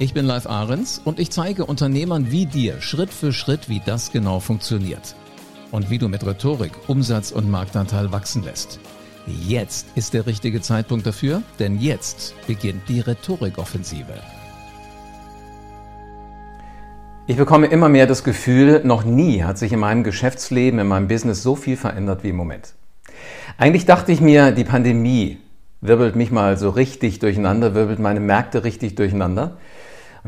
Ich bin Live Ahrens und ich zeige Unternehmern wie dir Schritt für Schritt, wie das genau funktioniert. Und wie du mit Rhetorik Umsatz und Marktanteil wachsen lässt. Jetzt ist der richtige Zeitpunkt dafür, denn jetzt beginnt die Rhetorikoffensive. Ich bekomme immer mehr das Gefühl, noch nie hat sich in meinem Geschäftsleben, in meinem Business so viel verändert wie im Moment. Eigentlich dachte ich mir, die Pandemie wirbelt mich mal so richtig durcheinander, wirbelt meine Märkte richtig durcheinander.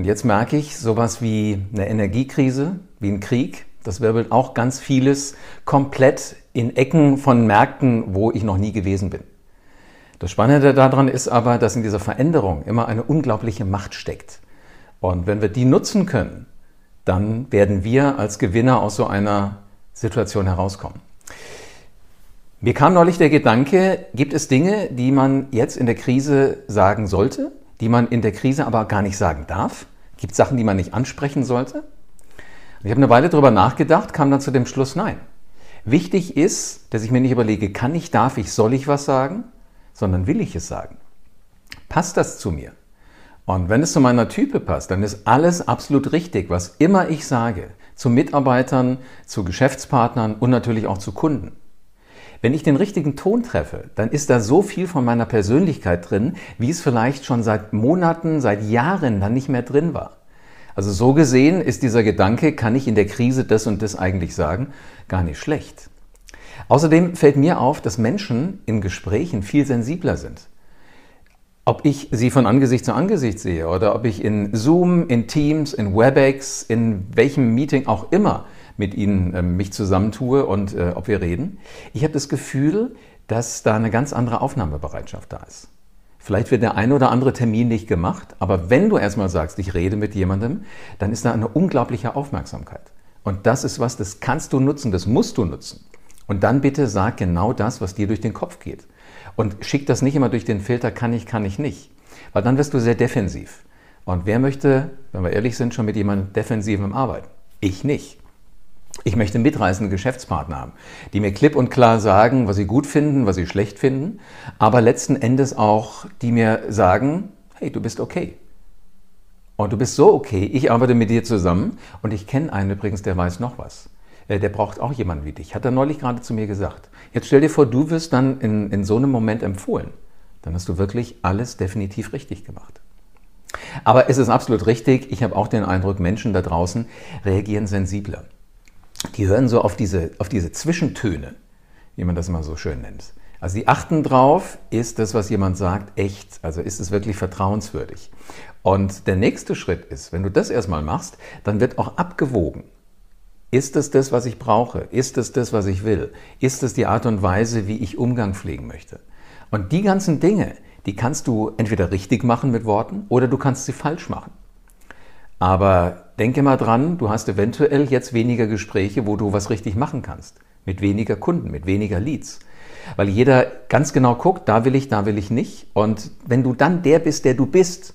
Und jetzt merke ich, sowas wie eine Energiekrise, wie ein Krieg, das wirbelt auch ganz vieles komplett in Ecken von Märkten, wo ich noch nie gewesen bin. Das Spannende daran ist aber, dass in dieser Veränderung immer eine unglaubliche Macht steckt. Und wenn wir die nutzen können, dann werden wir als Gewinner aus so einer Situation herauskommen. Mir kam neulich der Gedanke, gibt es Dinge, die man jetzt in der Krise sagen sollte, die man in der Krise aber gar nicht sagen darf? Gibt es Sachen, die man nicht ansprechen sollte? Ich habe eine Weile darüber nachgedacht, kam dann zu dem Schluss, nein. Wichtig ist, dass ich mir nicht überlege, kann ich, darf ich, soll ich was sagen, sondern will ich es sagen. Passt das zu mir? Und wenn es zu meiner Type passt, dann ist alles absolut richtig, was immer ich sage, zu Mitarbeitern, zu Geschäftspartnern und natürlich auch zu Kunden. Wenn ich den richtigen Ton treffe, dann ist da so viel von meiner Persönlichkeit drin, wie es vielleicht schon seit Monaten, seit Jahren dann nicht mehr drin war. Also so gesehen ist dieser Gedanke, kann ich in der Krise das und das eigentlich sagen, gar nicht schlecht. Außerdem fällt mir auf, dass Menschen in Gesprächen viel sensibler sind. Ob ich sie von Angesicht zu Angesicht sehe oder ob ich in Zoom, in Teams, in WebEx, in welchem Meeting auch immer mit ihnen äh, mich zusammentue und äh, ob wir reden. Ich habe das Gefühl, dass da eine ganz andere Aufnahmebereitschaft da ist. Vielleicht wird der eine oder andere Termin nicht gemacht, aber wenn du erstmal sagst, ich rede mit jemandem, dann ist da eine unglaubliche Aufmerksamkeit. Und das ist was, das kannst du nutzen, das musst du nutzen. Und dann bitte sag genau das, was dir durch den Kopf geht. Und schick das nicht immer durch den Filter, kann ich, kann ich nicht. Weil dann wirst du sehr defensiv. Und wer möchte, wenn wir ehrlich sind, schon mit jemandem defensivem arbeiten? Ich nicht. Ich möchte mitreißende Geschäftspartner haben, die mir klipp und klar sagen, was sie gut finden, was sie schlecht finden, aber letzten Endes auch, die mir sagen, hey, du bist okay. Und du bist so okay, ich arbeite mit dir zusammen und ich kenne einen übrigens, der weiß noch was. Äh, der braucht auch jemanden wie dich. Hat er neulich gerade zu mir gesagt. Jetzt stell dir vor, du wirst dann in, in so einem Moment empfohlen. Dann hast du wirklich alles definitiv richtig gemacht. Aber es ist absolut richtig. Ich habe auch den Eindruck, Menschen da draußen reagieren sensibler die hören so auf diese, auf diese Zwischentöne, wie man das immer so schön nennt. Also die achten drauf, ist das, was jemand sagt, echt? Also ist es wirklich vertrauenswürdig? Und der nächste Schritt ist, wenn du das erstmal machst, dann wird auch abgewogen. Ist es das, was ich brauche? Ist es das, was ich will? Ist es die Art und Weise, wie ich Umgang pflegen möchte? Und die ganzen Dinge, die kannst du entweder richtig machen mit Worten oder du kannst sie falsch machen. Aber denke mal dran, du hast eventuell jetzt weniger Gespräche, wo du was richtig machen kannst. Mit weniger Kunden, mit weniger Leads. Weil jeder ganz genau guckt, da will ich, da will ich nicht. Und wenn du dann der bist, der du bist,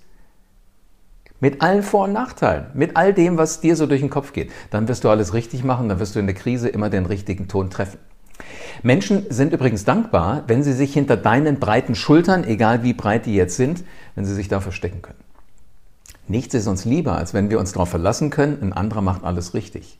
mit allen Vor- und Nachteilen, mit all dem, was dir so durch den Kopf geht, dann wirst du alles richtig machen, dann wirst du in der Krise immer den richtigen Ton treffen. Menschen sind übrigens dankbar, wenn sie sich hinter deinen breiten Schultern, egal wie breit die jetzt sind, wenn sie sich da verstecken können. Nichts ist uns lieber, als wenn wir uns darauf verlassen können, ein anderer macht alles richtig.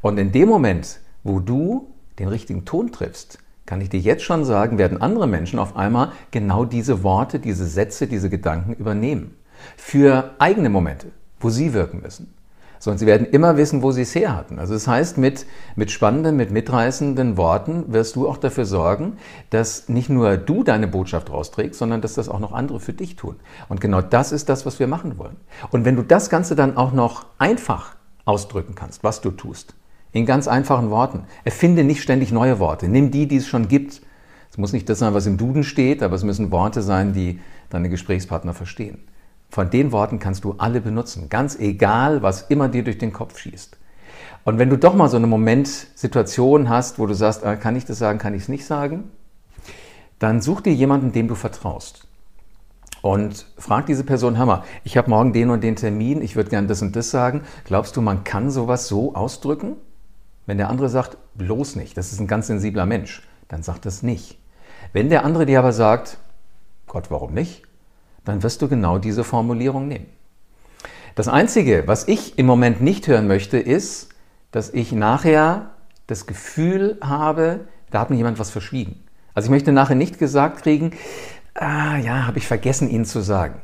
Und in dem Moment, wo du den richtigen Ton triffst, kann ich dir jetzt schon sagen, werden andere Menschen auf einmal genau diese Worte, diese Sätze, diese Gedanken übernehmen. Für eigene Momente, wo sie wirken müssen sondern sie werden immer wissen, wo sie es her hatten. Also das heißt, mit, mit spannenden, mit mitreißenden Worten wirst du auch dafür sorgen, dass nicht nur du deine Botschaft rausträgst, sondern dass das auch noch andere für dich tun. Und genau das ist das, was wir machen wollen. Und wenn du das Ganze dann auch noch einfach ausdrücken kannst, was du tust, in ganz einfachen Worten, erfinde nicht ständig neue Worte, nimm die, die es schon gibt. Es muss nicht das sein, was im Duden steht, aber es müssen Worte sein, die deine Gesprächspartner verstehen. Von den Worten kannst du alle benutzen, ganz egal, was immer dir durch den Kopf schießt. Und wenn du doch mal so eine Momentsituation hast, wo du sagst, ah, kann ich das sagen, kann ich es nicht sagen, dann such dir jemanden, dem du vertraust. Und frag diese Person, Hammer, ich habe morgen den und den Termin, ich würde gern das und das sagen. Glaubst du, man kann sowas so ausdrücken? Wenn der andere sagt, bloß nicht, das ist ein ganz sensibler Mensch, dann sagt das nicht. Wenn der andere dir aber sagt, Gott, warum nicht? Dann wirst du genau diese Formulierung nehmen. Das Einzige, was ich im Moment nicht hören möchte, ist, dass ich nachher das Gefühl habe, da hat mir jemand was verschwiegen. Also ich möchte nachher nicht gesagt kriegen, ah ja, habe ich vergessen, Ihnen zu sagen.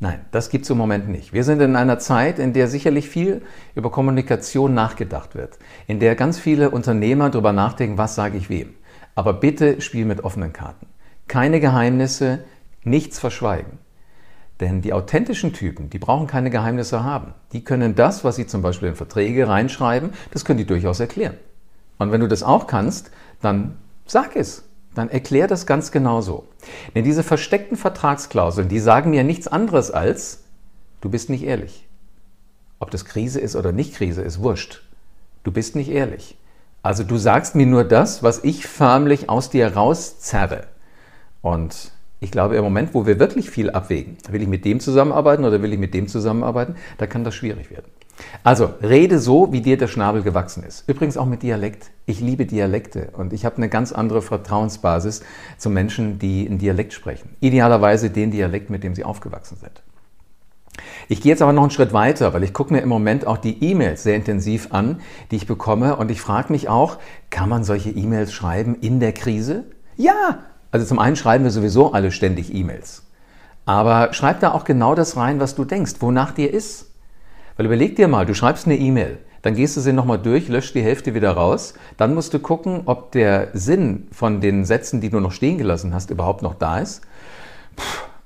Nein, das gibt es im Moment nicht. Wir sind in einer Zeit, in der sicherlich viel über Kommunikation nachgedacht wird, in der ganz viele Unternehmer darüber nachdenken, was sage ich wem. Aber bitte spiel mit offenen Karten. Keine Geheimnisse, nichts verschweigen. Denn die authentischen Typen, die brauchen keine Geheimnisse haben. Die können das, was sie zum Beispiel in Verträge reinschreiben, das können die durchaus erklären. Und wenn du das auch kannst, dann sag es dann erklär das ganz genau so. Denn diese versteckten Vertragsklauseln, die sagen mir nichts anderes als, du bist nicht ehrlich. Ob das Krise ist oder nicht Krise, ist wurscht. Du bist nicht ehrlich. Also du sagst mir nur das, was ich förmlich aus dir rauszerre. Und ich glaube, im Moment, wo wir wirklich viel abwägen, will ich mit dem zusammenarbeiten oder will ich mit dem zusammenarbeiten, da kann das schwierig werden. Also, rede so, wie dir der Schnabel gewachsen ist. Übrigens auch mit Dialekt. Ich liebe Dialekte und ich habe eine ganz andere Vertrauensbasis zu Menschen, die einen Dialekt sprechen. Idealerweise den Dialekt, mit dem sie aufgewachsen sind. Ich gehe jetzt aber noch einen Schritt weiter, weil ich gucke mir im Moment auch die E-Mails sehr intensiv an, die ich bekomme und ich frage mich auch, kann man solche E-Mails schreiben in der Krise? Ja! Also zum einen schreiben wir sowieso alle ständig E-Mails. Aber schreib da auch genau das rein, was du denkst, wonach dir ist. Weil überleg dir mal, du schreibst eine E-Mail, dann gehst du sie nochmal durch, löscht die Hälfte wieder raus, dann musst du gucken, ob der Sinn von den Sätzen, die du noch stehen gelassen hast, überhaupt noch da ist.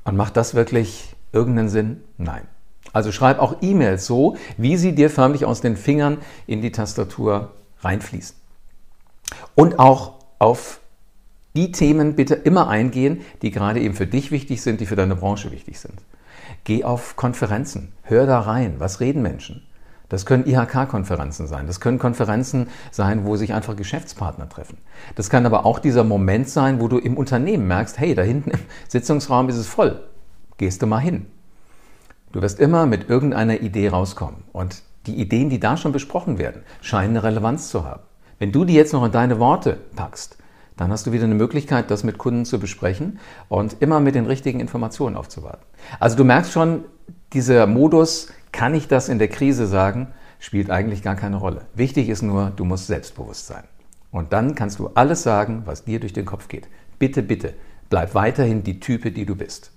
Und macht das wirklich irgendeinen Sinn? Nein. Also schreib auch E-Mails so, wie sie dir förmlich aus den Fingern in die Tastatur reinfließen. Und auch auf die Themen bitte immer eingehen, die gerade eben für dich wichtig sind, die für deine Branche wichtig sind. Geh auf Konferenzen, hör da rein, was reden Menschen. Das können IHK-Konferenzen sein, das können Konferenzen sein, wo sich einfach Geschäftspartner treffen. Das kann aber auch dieser Moment sein, wo du im Unternehmen merkst, hey, da hinten im Sitzungsraum ist es voll, gehst du mal hin. Du wirst immer mit irgendeiner Idee rauskommen und die Ideen, die da schon besprochen werden, scheinen eine Relevanz zu haben. Wenn du die jetzt noch in deine Worte packst, dann hast du wieder eine Möglichkeit, das mit Kunden zu besprechen und immer mit den richtigen Informationen aufzuwarten. Also du merkst schon, dieser Modus, kann ich das in der Krise sagen, spielt eigentlich gar keine Rolle. Wichtig ist nur, du musst selbstbewusst sein. Und dann kannst du alles sagen, was dir durch den Kopf geht. Bitte, bitte, bleib weiterhin die Type, die du bist.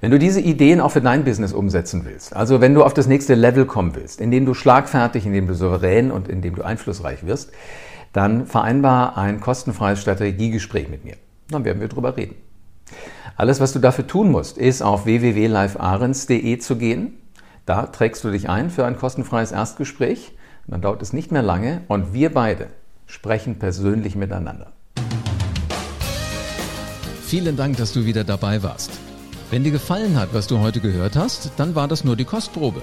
Wenn du diese Ideen auch für dein Business umsetzen willst, also wenn du auf das nächste Level kommen willst, indem du schlagfertig, indem du souverän und indem du einflussreich wirst, dann vereinbar ein kostenfreies Strategiegespräch mit mir. Dann werden wir drüber reden. Alles, was du dafür tun musst, ist auf www.livearens.de zu gehen. Da trägst du dich ein für ein kostenfreies Erstgespräch. Dann dauert es nicht mehr lange und wir beide sprechen persönlich miteinander. Vielen Dank, dass du wieder dabei warst. Wenn dir gefallen hat, was du heute gehört hast, dann war das nur die Kostprobe.